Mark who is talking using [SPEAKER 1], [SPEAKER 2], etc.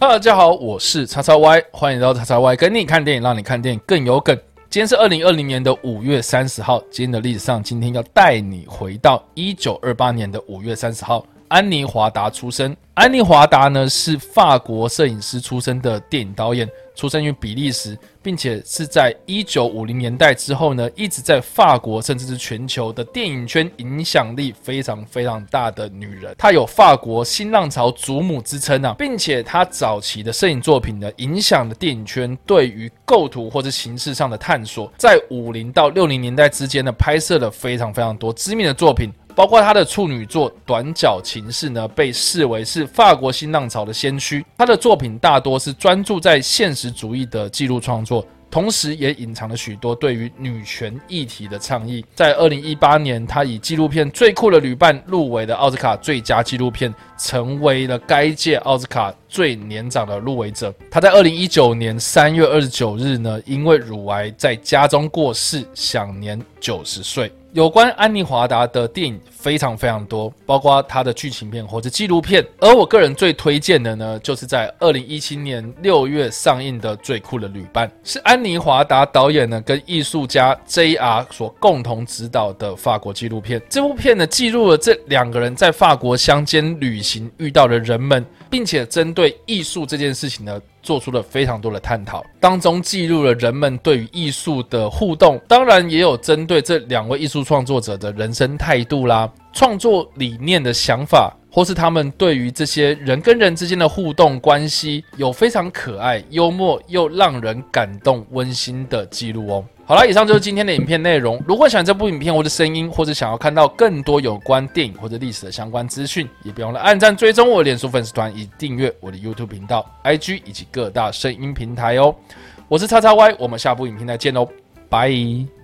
[SPEAKER 1] 哈喽，大家好，我是叉叉 Y，欢迎来到叉叉 Y 跟你看电影，让你看电影更有梗。今天是二零二零年的五月三十号，今天的历史上，今天要带你回到一九二八年的五月三十号。安妮·华达出生。安妮·华达呢是法国摄影师出身的电影导演，出生于比利时，并且是在一九五零年代之后呢，一直在法国甚至是全球的电影圈影响力非常非常大的女人。她有法国新浪潮祖母之称啊，并且她早期的摄影作品呢，影响了电影圈对于构图或者形式上的探索。在五零到六零年代之间呢，拍摄了非常非常多知名的作品。包括他的处女作《短脚情事》呢，被视为是法国新浪潮的先驱。他的作品大多是专注在现实主义的记录创作，同时也隐藏了许多对于女权议题的倡议。在二零一八年，他以纪录片《最酷的旅伴》入围的奥斯卡最佳纪录片，成为了该届奥斯卡最年长的入围者。他在二零一九年三月二十九日呢，因为乳癌在家中过世，享年九十岁。有关安妮·华达的电影非常非常多，包括她的剧情片或者纪录片。而我个人最推荐的呢，就是在二零一七年六月上映的《最酷的旅伴》，是安妮·华达导演呢跟艺术家 J.R. 所共同执导的法国纪录片。这部片呢，记录了这两个人在法国乡间旅行遇到了人们，并且针对艺术这件事情呢。做出了非常多的探讨，当中记录了人们对于艺术的互动，当然也有针对这两位艺术创作者的人生态度啦、创作理念的想法，或是他们对于这些人跟人之间的互动关系，有非常可爱、幽默又让人感动、温馨的记录哦。好了，以上就是今天的影片内容。如果喜欢这部影片或者声音，或者想要看到更多有关电影或者历史的相关资讯，也别忘了按赞、追踪我的脸书粉丝团，以及订阅我的 YouTube 频道、IG 以及各大声音平台哦。我是叉叉 Y，我们下部影片再见喽，拜。